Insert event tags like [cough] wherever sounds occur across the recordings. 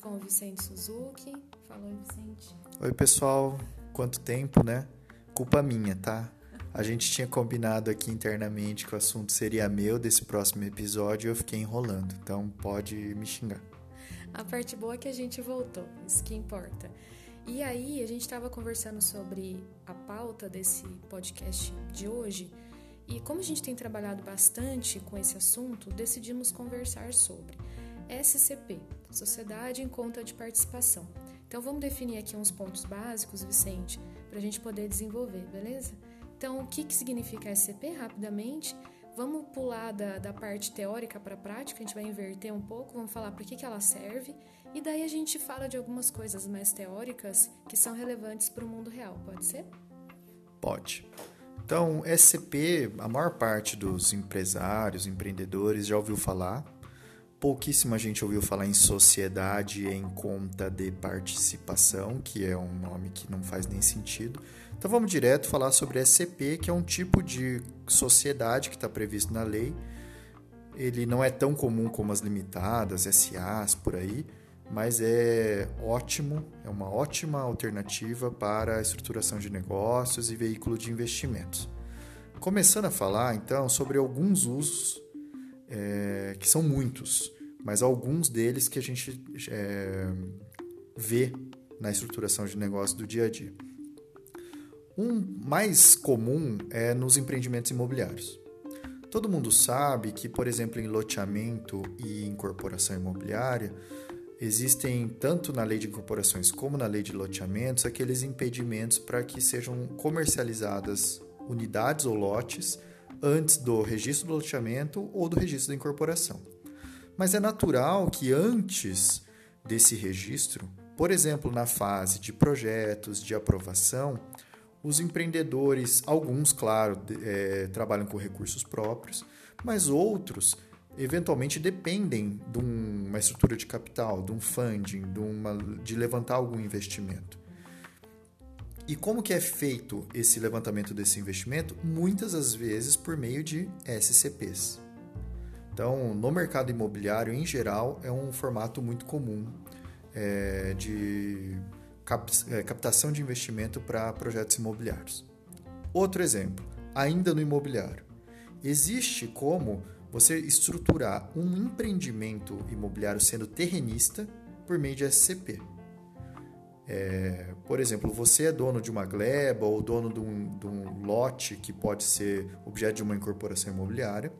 com o Vicente Suzuki. Fala oi, Vicente. Oi, pessoal, quanto tempo, né? Culpa minha, tá? A gente tinha combinado aqui internamente que o assunto seria meu desse próximo episódio e eu fiquei enrolando, então pode me xingar. A parte boa é que a gente voltou, isso que importa. E aí, a gente estava conversando sobre a pauta desse podcast de hoje e como a gente tem trabalhado bastante com esse assunto, decidimos conversar sobre SCP, Sociedade em Conta de Participação. Então vamos definir aqui uns pontos básicos, Vicente, para a gente poder desenvolver, beleza? Então, o que, que significa SCP rapidamente? Vamos pular da, da parte teórica para a prática, a gente vai inverter um pouco, vamos falar para que, que ela serve, e daí a gente fala de algumas coisas mais teóricas que são relevantes para o mundo real, pode ser? Pode. Então, SCP, a maior parte dos empresários, empreendedores já ouviu falar. Pouquíssima gente ouviu falar em sociedade em conta de participação, que é um nome que não faz nem sentido. Então vamos direto falar sobre SCP, que é um tipo de sociedade que está previsto na lei. Ele não é tão comum como as limitadas, SAs por aí, mas é ótimo, é uma ótima alternativa para a estruturação de negócios e veículo de investimentos. Começando a falar então sobre alguns usos, é, que são muitos, mas alguns deles que a gente é, vê na estruturação de negócios do dia a dia. Um mais comum é nos empreendimentos imobiliários. Todo mundo sabe que, por exemplo, em loteamento e incorporação imobiliária, existem tanto na lei de incorporações como na lei de loteamentos aqueles impedimentos para que sejam comercializadas unidades ou lotes antes do registro do loteamento ou do registro da incorporação. Mas é natural que antes desse registro, por exemplo, na fase de projetos, de aprovação, os empreendedores, alguns, claro, é, trabalham com recursos próprios, mas outros eventualmente dependem de uma estrutura de capital, de um funding, de, uma, de levantar algum investimento. E como que é feito esse levantamento desse investimento? Muitas das vezes por meio de SCPs. Então, no mercado imobiliário em geral, é um formato muito comum é, de cap, é, captação de investimento para projetos imobiliários. Outro exemplo, ainda no imobiliário. Existe como você estruturar um empreendimento imobiliário sendo terrenista por meio de SCP. É, por exemplo, você é dono de uma gleba ou dono de um, de um lote que pode ser objeto de uma incorporação imobiliária.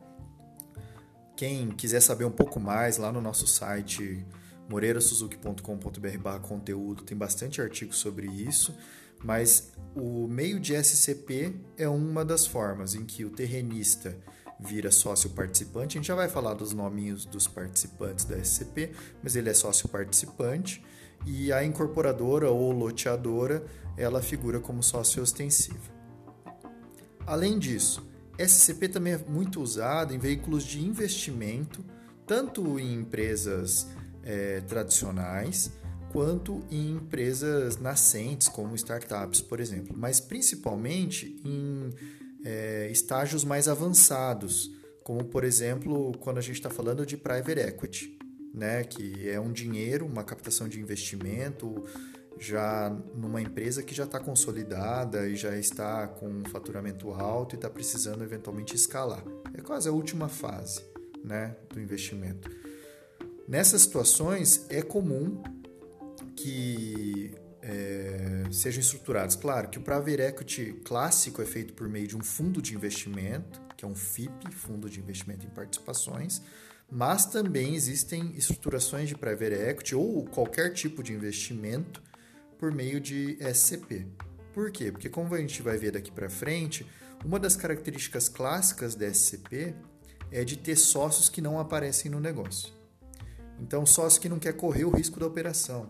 Quem quiser saber um pouco mais, lá no nosso site moreirasuzuki.com.br conteúdo, tem bastante artigo sobre isso, mas o meio de SCP é uma das formas em que o terrenista vira sócio participante. A gente já vai falar dos nominhos dos participantes da SCP, mas ele é sócio participante e a incorporadora ou loteadora, ela figura como sócio ostensivo. Além disso, SCP também é muito usado em veículos de investimento, tanto em empresas é, tradicionais quanto em empresas nascentes, como startups, por exemplo, mas principalmente em é, estágios mais avançados, como por exemplo quando a gente está falando de private equity, né, que é um dinheiro, uma captação de investimento já numa empresa que já está consolidada e já está com um faturamento alto e está precisando eventualmente escalar. É quase a última fase né, do investimento. Nessas situações é comum que é, sejam estruturados. Claro que o Private Equity clássico é feito por meio de um fundo de investimento, que é um FIP, Fundo de Investimento em Participações, mas também existem estruturações de Private Equity ou qualquer tipo de investimento por meio de SCP. Por quê? Porque como a gente vai ver daqui para frente, uma das características clássicas da SCP é de ter sócios que não aparecem no negócio. Então, sócio que não quer correr o risco da operação.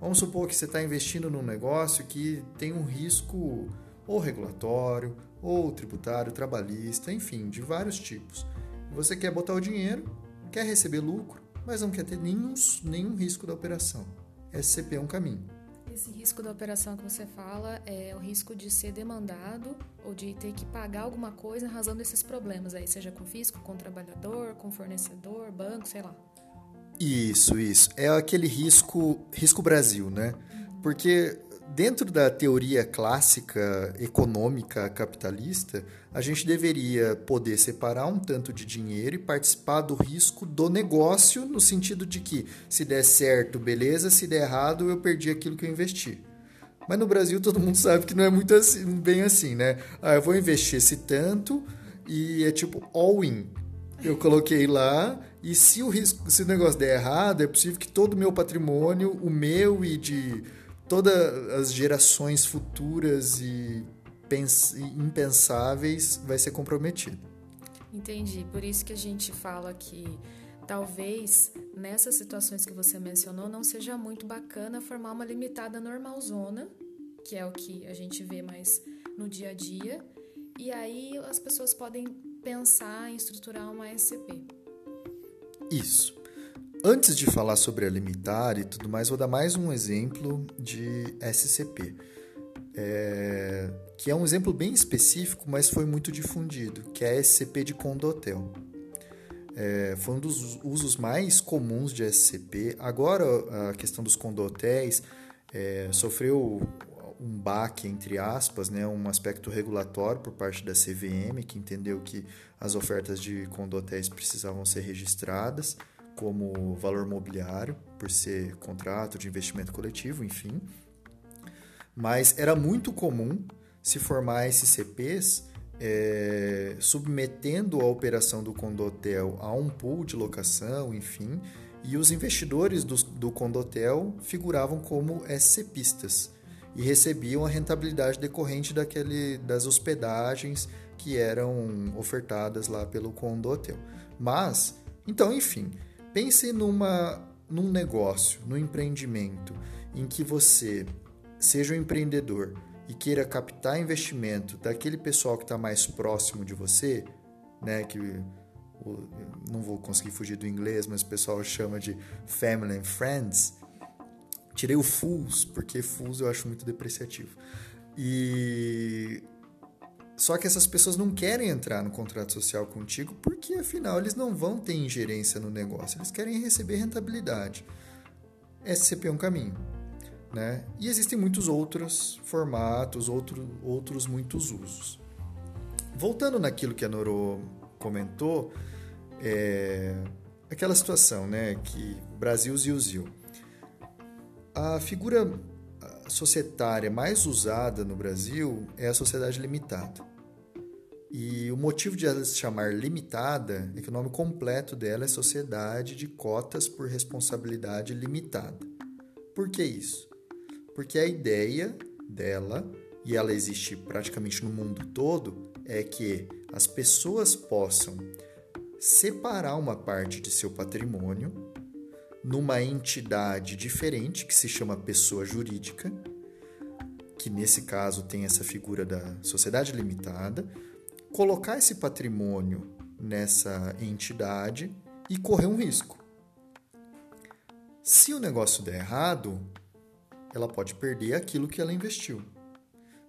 Vamos supor que você está investindo num negócio que tem um risco ou regulatório, ou tributário, trabalhista, enfim, de vários tipos. Você quer botar o dinheiro, quer receber lucro, mas não quer ter nenhum, nenhum risco da operação. SCP é um caminho. Esse risco da operação que você fala é o risco de ser demandado ou de ter que pagar alguma coisa em razão desses problemas aí, seja com fisco, com trabalhador, com fornecedor, banco, sei lá. Isso, isso. É aquele risco, risco Brasil, né? Porque dentro da teoria clássica econômica capitalista, a gente deveria poder separar um tanto de dinheiro e participar do risco do negócio, no sentido de que se der certo, beleza, se der errado, eu perdi aquilo que eu investi. Mas no Brasil todo mundo sabe que não é muito assim, bem assim, né? Ah, eu vou investir esse tanto e é tipo all-in. Eu coloquei lá e se o risco, se o negócio der errado, é possível que todo o meu patrimônio, o meu e de todas as gerações futuras e impensáveis vai ser comprometido. Entendi. Por isso que a gente fala que talvez nessas situações que você mencionou não seja muito bacana formar uma limitada normalzona, que é o que a gente vê mais no dia a dia, e aí as pessoas podem pensar em estruturar uma SCP. Isso. Antes de falar sobre a limitar e tudo mais, vou dar mais um exemplo de SCP, é, que é um exemplo bem específico, mas foi muito difundido, que é a SCP de condotel. É, foi um dos usos mais comuns de SCP. Agora, a questão dos condotéis é, sofreu um baque, entre aspas, né, um aspecto regulatório por parte da CVM, que entendeu que as ofertas de condotéis precisavam ser registradas como valor mobiliário, por ser contrato de investimento coletivo, enfim. Mas era muito comum se formar SCPs é, submetendo a operação do condotel a um pool de locação, enfim, e os investidores do, do condotel figuravam como SCPistas e recebiam a rentabilidade decorrente daquele, das hospedagens que eram ofertadas lá pelo condo hotel. Mas, então, enfim, pense numa, num negócio, num empreendimento em que você seja um empreendedor e queira captar investimento daquele pessoal que está mais próximo de você, né, que não vou conseguir fugir do inglês, mas o pessoal chama de family and friends. Tirei o fools, porque fools eu acho muito depreciativo. E só que essas pessoas não querem entrar no contrato social contigo porque, afinal, eles não vão ter ingerência no negócio, eles querem receber rentabilidade. SCP é um caminho. Né? E existem muitos outros formatos, outro, outros muitos usos. Voltando naquilo que a Noro comentou, é aquela situação né, que Brasil Zil A figura societária mais usada no Brasil é a sociedade limitada. E o motivo de ela se chamar limitada é que o nome completo dela é Sociedade de Cotas por Responsabilidade Limitada. Por que isso? Porque a ideia dela, e ela existe praticamente no mundo todo, é que as pessoas possam separar uma parte de seu patrimônio numa entidade diferente que se chama pessoa jurídica, que nesse caso tem essa figura da sociedade limitada, colocar esse patrimônio nessa entidade e correr um risco. Se o negócio der errado, ela pode perder aquilo que ela investiu.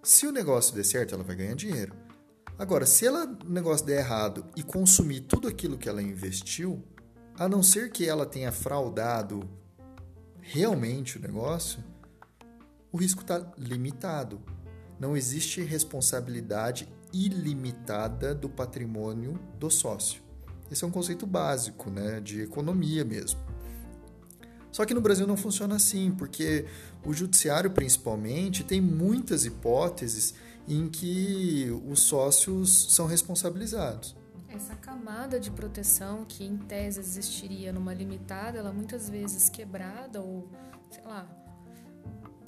Se o negócio der certo, ela vai ganhar dinheiro. Agora, se ela, o negócio der errado e consumir tudo aquilo que ela investiu, a não ser que ela tenha fraudado realmente o negócio, o risco está limitado. Não existe responsabilidade ilimitada do patrimônio do sócio. Esse é um conceito básico né, de economia mesmo. Só que no Brasil não funciona assim, porque o judiciário, principalmente, tem muitas hipóteses em que os sócios são responsabilizados. Essa camada de proteção que em tese existiria numa limitada, ela muitas vezes quebrada ou, sei lá,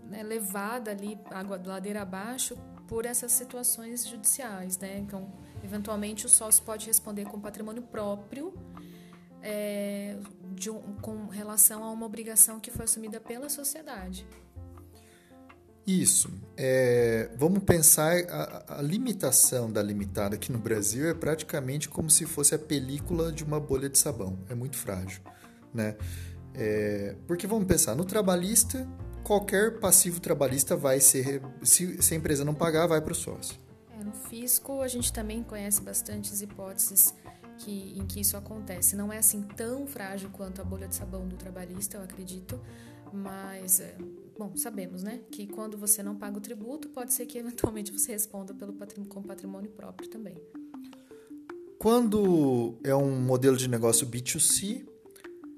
né, levada ali água de ladeira abaixo por essas situações judiciais, né? Então, eventualmente o sócio pode responder com patrimônio próprio é, um, com relação a uma obrigação que foi assumida pela sociedade. Isso. É, vamos pensar a, a, limitação da limitada aqui no Brasil é praticamente como se fosse a película de uma bolha de sabão. É muito frágil, né? É, porque vamos pensar no trabalhista qualquer passivo trabalhista vai ser, se, se a empresa não pagar, vai para o sócio. É, no fisco, a gente também conhece bastantes hipóteses que, em que isso acontece. Não é assim tão frágil quanto a bolha de sabão do trabalhista, eu acredito, mas, é, bom, sabemos, né, que quando você não paga o tributo, pode ser que eventualmente você responda pelo patrimônio, com patrimônio próprio também. Quando é um modelo de negócio B2C,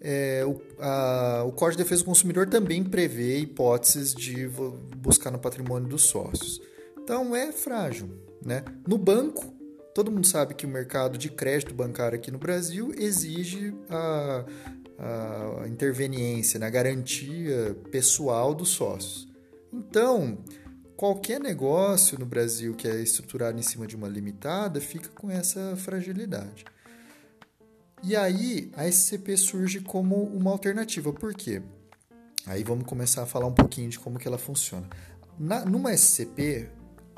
é, o, a, o Código de Defesa do Consumidor também prevê hipóteses de buscar no patrimônio dos sócios. Então é frágil. Né? No banco, todo mundo sabe que o mercado de crédito bancário aqui no Brasil exige a, a interveniência, na né? garantia pessoal dos sócios. Então, qualquer negócio no Brasil que é estruturado em cima de uma limitada fica com essa fragilidade. E aí a SCP surge como uma alternativa. Por quê? Aí vamos começar a falar um pouquinho de como que ela funciona. Na, numa SCP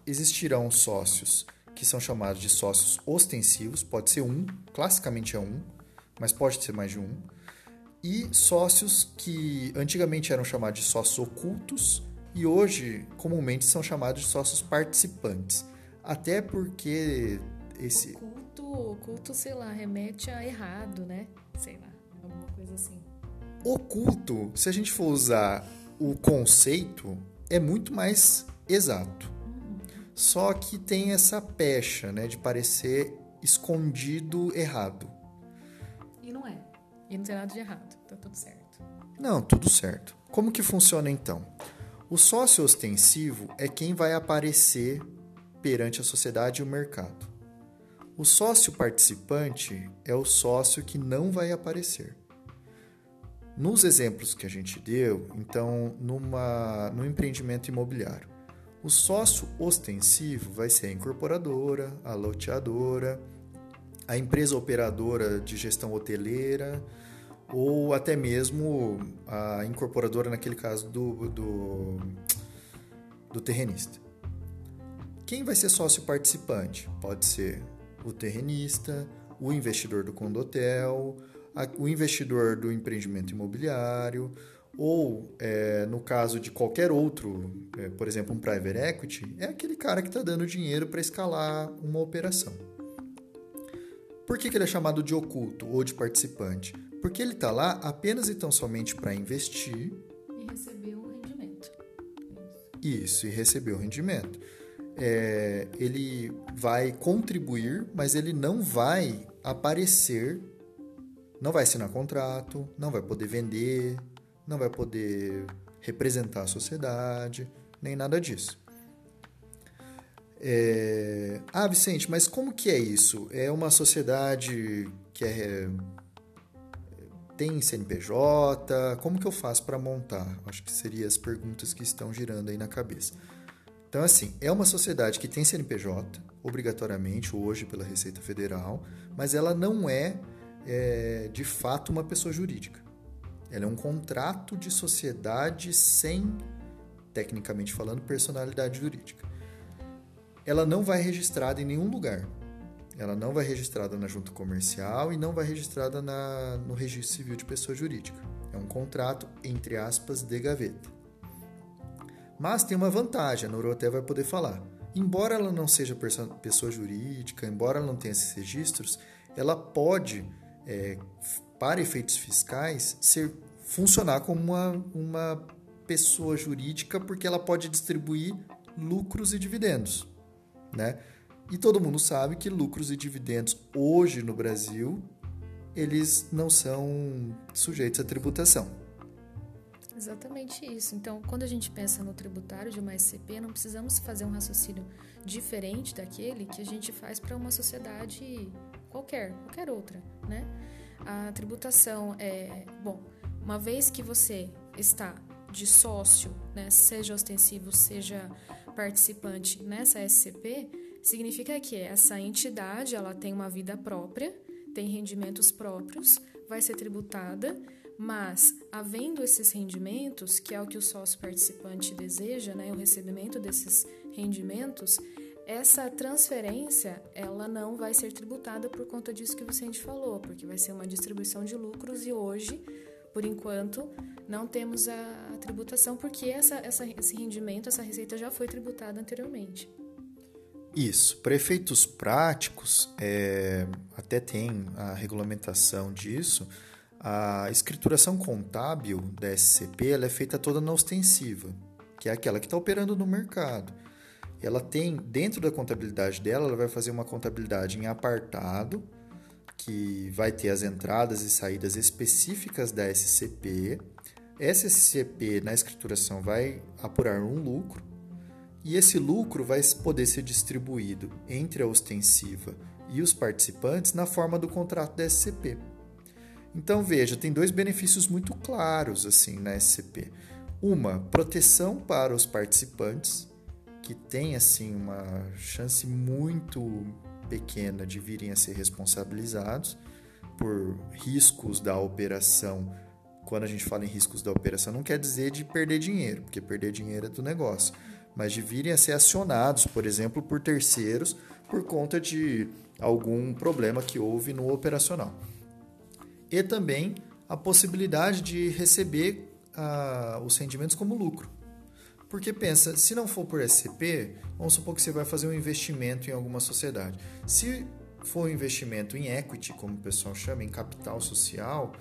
existirão sócios que são chamados de sócios ostensivos, pode ser um, classicamente é um, mas pode ser mais de um, e sócios que antigamente eram chamados de sócios ocultos e hoje comumente são chamados de sócios participantes. Até porque esse oculto, sei lá, remete a errado, né? Sei lá, alguma coisa assim. Oculto, se a gente for usar o conceito, é muito mais exato. Uhum. Só que tem essa pecha, né, de parecer escondido errado. E não tem nada de errado. Tá tudo certo. Não, tudo certo. Como que funciona então? O sócio ostensivo é quem vai aparecer perante a sociedade e o mercado. O sócio participante é o sócio que não vai aparecer. Nos exemplos que a gente deu, então, numa, empreendimento imobiliário, o sócio ostensivo vai ser a incorporadora, a loteadora, a empresa operadora de gestão hoteleira ou até mesmo a incorporadora, naquele caso, do, do, do terrenista. Quem vai ser sócio participante? Pode ser o terrenista, o investidor do condotel, o investidor do empreendimento imobiliário, ou é, no caso de qualquer outro, é, por exemplo, um private equity, é aquele cara que está dando dinheiro para escalar uma operação. Por que, que ele é chamado de oculto ou de participante? Porque ele está lá apenas e tão somente para investir e receber o rendimento. Isso, e receber o rendimento é, ele vai contribuir, mas ele não vai aparecer, não vai assinar contrato, não vai poder vender, não vai poder representar a sociedade, nem nada disso. É... Ah, Vicente, mas como que é isso? É uma sociedade que é... tem CNPJ? Como que eu faço para montar? Acho que seriam as perguntas que estão girando aí na cabeça. Então, assim, é uma sociedade que tem CNPJ, obrigatoriamente, hoje pela Receita Federal, mas ela não é, é de fato uma pessoa jurídica. Ela é um contrato de sociedade sem, tecnicamente falando, personalidade jurídica. Ela não vai registrada em nenhum lugar. Ela não vai registrada na junta comercial e não vai registrada na, no registro civil de pessoa jurídica. É um contrato, entre aspas, de gaveta. Mas tem uma vantagem, a Noro até vai poder falar. Embora ela não seja pessoa jurídica, embora ela não tenha esses registros, ela pode, é, para efeitos fiscais, ser, funcionar como uma, uma pessoa jurídica porque ela pode distribuir lucros e dividendos. Né? E todo mundo sabe que lucros e dividendos hoje no Brasil eles não são sujeitos à tributação. Exatamente isso. Então, quando a gente pensa no tributário de uma SCP, não precisamos fazer um raciocínio diferente daquele que a gente faz para uma sociedade qualquer, qualquer outra, né? A tributação é, bom, uma vez que você está de sócio, né, seja ostensivo, seja participante nessa SCP, significa que essa entidade, ela tem uma vida própria, tem rendimentos próprios, vai ser tributada mas, havendo esses rendimentos, que é o que o sócio participante deseja, né, o recebimento desses rendimentos, essa transferência ela não vai ser tributada por conta disso que o Vicente falou, porque vai ser uma distribuição de lucros e hoje, por enquanto, não temos a, tributação, porque essa, essa, esse rendimento, essa receita já foi tributada anteriormente. Isso. Para efeitos práticos, é, até tem a regulamentação disso. A escrituração contábil da SCP ela é feita toda na ostensiva, que é aquela que está operando no mercado. Ela tem, dentro da contabilidade dela, ela vai fazer uma contabilidade em apartado, que vai ter as entradas e saídas específicas da SCP. Essa SCP na escrituração vai apurar um lucro e esse lucro vai poder ser distribuído entre a ostensiva e os participantes na forma do contrato da SCP. Então veja, tem dois benefícios muito claros assim na SCP. Uma, proteção para os participantes, que tem assim uma chance muito pequena de virem a ser responsabilizados por riscos da operação. Quando a gente fala em riscos da operação, não quer dizer de perder dinheiro, porque perder dinheiro é do negócio, mas de virem a ser acionados, por exemplo, por terceiros por conta de algum problema que houve no operacional. E também a possibilidade de receber ah, os rendimentos como lucro. Porque pensa, se não for por SCP, vamos supor que você vai fazer um investimento em alguma sociedade. Se for um investimento em equity, como o pessoal chama, em capital social,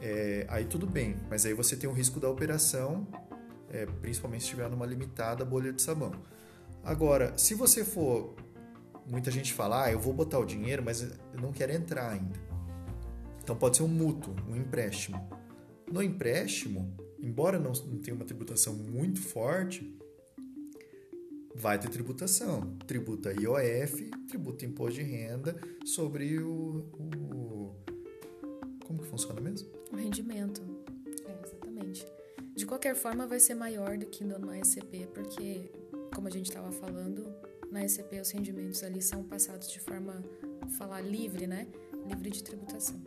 é, aí tudo bem, mas aí você tem o risco da operação, é, principalmente se estiver numa limitada bolha de sabão. Agora, se você for. Muita gente fala, ah, eu vou botar o dinheiro, mas eu não quero entrar ainda. Então pode ser um mútuo, um empréstimo. No empréstimo, embora não, tenha uma tributação muito forte, vai ter tributação. Tributa IOF, tributa imposto de renda sobre o, o funciona mesmo? O rendimento. É, exatamente. De qualquer forma, vai ser maior do que no SCP, porque, como a gente estava falando, na SCP os rendimentos ali são passados de forma, falar livre, né? Livre de tributação.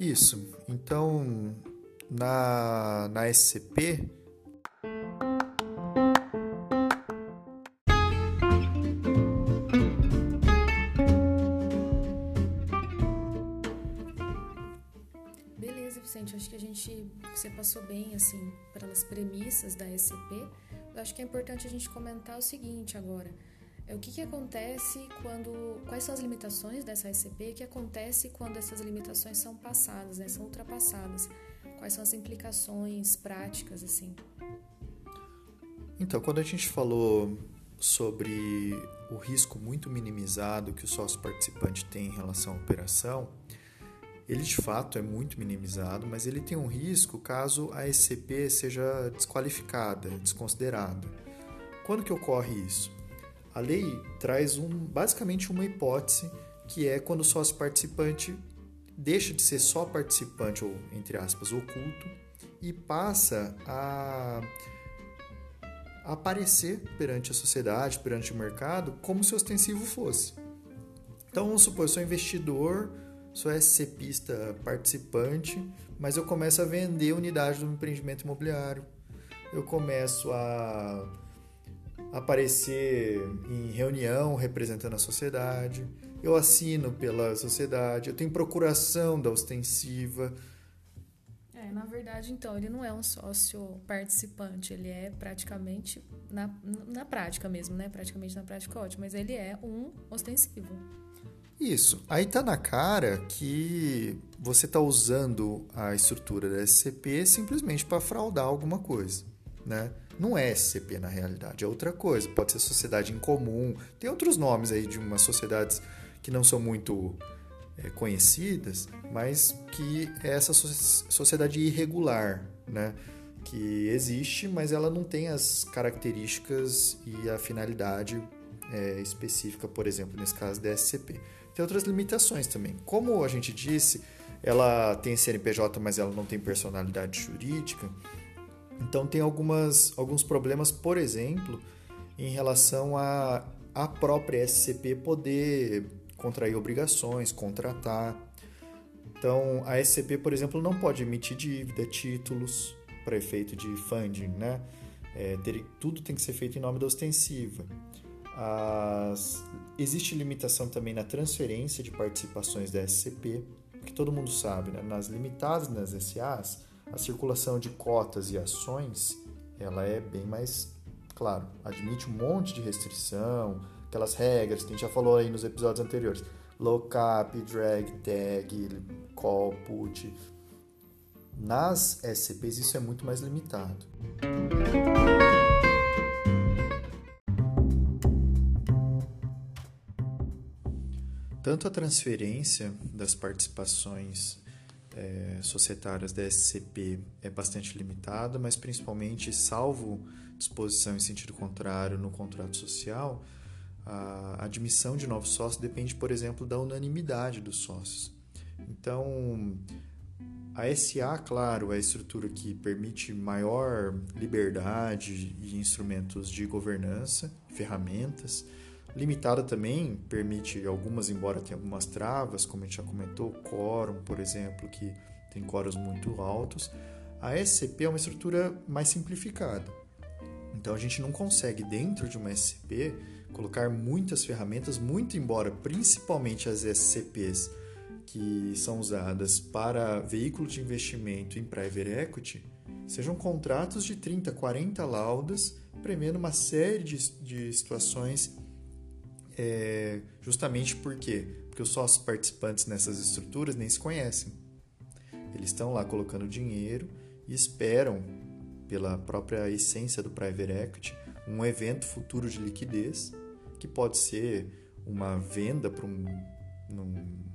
Isso. Então, na, na SCP, Eu acho que é importante a gente comentar o seguinte agora. É o que, que acontece quando. Quais são as limitações dessa SCP? O que acontece quando essas limitações são passadas, né, são ultrapassadas? Quais são as implicações práticas, assim? Então, quando a gente falou sobre o risco muito minimizado que o sócio participante tem em relação à operação, ele de fato é muito minimizado, mas ele tem um risco caso a SCP seja desqualificada, desconsiderada. Quando que ocorre isso? A lei traz um, basicamente uma hipótese que é quando o sócio participante deixa de ser só participante, ou entre aspas, oculto, e passa a aparecer perante a sociedade, perante o mercado, como se ostensivo fosse. Então, vamos supor, eu sou investidor, sou SCPista participante, mas eu começo a vender unidade do empreendimento imobiliário. Eu começo a aparecer em reunião representando a sociedade eu assino pela sociedade, eu tenho procuração da ostensiva. É, na verdade, então, ele não é um sócio participante, ele é praticamente, na, na prática mesmo, né? Praticamente na prática ótimo, mas ele é um ostensivo. Isso. Aí tá na cara que você tá usando a estrutura da SCP simplesmente para fraudar alguma coisa, né? Não é SCP na realidade, é outra coisa. Pode ser sociedade em comum. Tem outros nomes aí de umas sociedades que não são muito é, conhecidas, mas que é essa sociedade irregular, né? que existe, mas ela não tem as características e a finalidade é, específica, por exemplo, nesse caso da SCP. Tem outras limitações também. Como a gente disse, ela tem CNPJ, mas ela não tem personalidade jurídica. Então tem algumas, alguns problemas, por exemplo, em relação a a própria SCP poder contrair obrigações, contratar. Então, a SCP, por exemplo, não pode emitir dívida, títulos para efeito de funding, né? É, ter, tudo tem que ser feito em nome da ostensiva. As, existe limitação também na transferência de participações da SCP, que todo mundo sabe, né? nas limitadas nas SAs, A circulação de cotas e ações, ela é bem mais, claro, admite um monte de restrição, aquelas regras que a gente já falou aí nos episódios anteriores. Lockup, drag, tag, call, put. Nas SCPs isso é muito mais limitado. Tanto a transferência das participações é, societárias da SCP é bastante limitada, mas principalmente, salvo disposição em sentido contrário no contrato social, a admissão de novos sócios depende, por exemplo, da unanimidade dos sócios. Então, a SA, claro, é a estrutura que permite maior liberdade e instrumentos de governança, ferramentas, Limitada também permite algumas, embora tenha algumas travas, como a gente já comentou, quórum, por exemplo, que tem quórums muito altos. A SCP é uma estrutura mais simplificada. Então a gente não consegue, dentro de uma SCP, colocar muitas ferramentas, muito embora principalmente as SCPs que são usadas para veículo de investimento em private equity, sejam contratos de 30, 40 laudas, prevendo uma série de, de situações é, justamente por quê? Porque os sócios participantes nessas estruturas nem se conhecem. Eles estão lá colocando dinheiro e esperam, pela própria essência do private equity, um evento futuro de liquidez, que pode ser uma venda para um,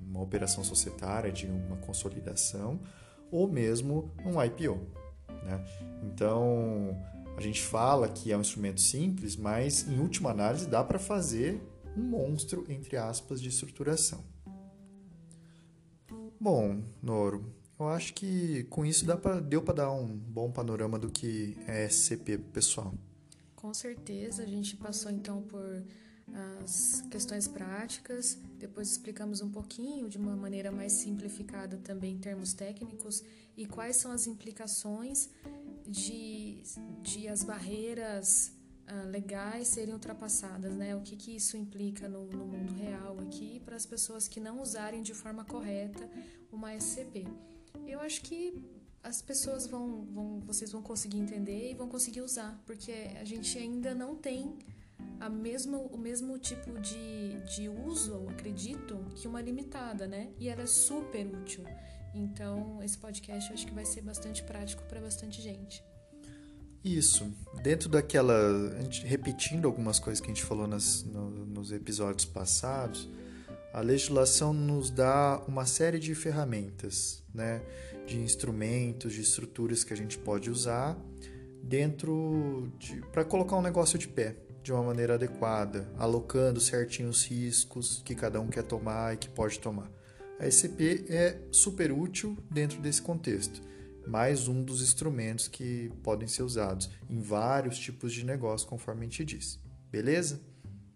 uma operação societária de uma consolidação, ou mesmo um IPO. Né? Então, a gente fala que é um instrumento simples, mas em última análise dá para fazer um monstro, entre aspas, de estruturação. Bom, Noro, eu acho que com isso pra, deu para dar um bom panorama do que é SCP pessoal. Com certeza, a gente passou então por as questões práticas, depois explicamos um pouquinho de uma maneira mais simplificada também em termos técnicos e quais são as implicações de, de as barreiras uh, legais serem ultrapassadas, né? O que, que isso implica no, no mundo real aqui para as pessoas que não usarem de forma correta uma SCP. Eu acho que as pessoas vão, vão, vocês vão conseguir entender e vão conseguir usar, porque a gente ainda não tem a mesmo, o mesmo tipo de, de uso, acredito, que uma limitada, né? E ela é super útil. Então, esse podcast eu acho que vai ser bastante prático para bastante gente. Isso. Dentro daquela. repetindo algumas coisas que a gente falou nas, no, nos episódios passados, a legislação nos dá uma série de ferramentas, né? de instrumentos, de estruturas que a gente pode usar dentro de. para colocar um negócio de pé de uma maneira adequada, alocando certinho os riscos que cada um quer tomar e que pode tomar. A SCP é super útil dentro desse contexto mais um dos instrumentos que podem ser usados em vários tipos de negócio, conforme a gente disse. Beleza?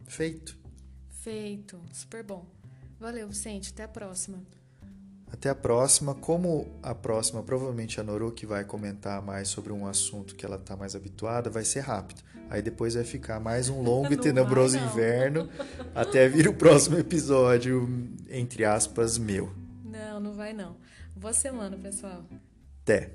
Feito. Feito. Super bom. Valeu, Vicente. Até a próxima. Até a próxima. Como a próxima, provavelmente a Noru que vai comentar mais sobre um assunto que ela está mais habituada, vai ser rápido. Aí depois vai ficar mais um longo [laughs] e tenebroso vai, inverno até vir o próximo episódio, entre aspas, meu. Não, não vai não. Boa semana, pessoal. Até!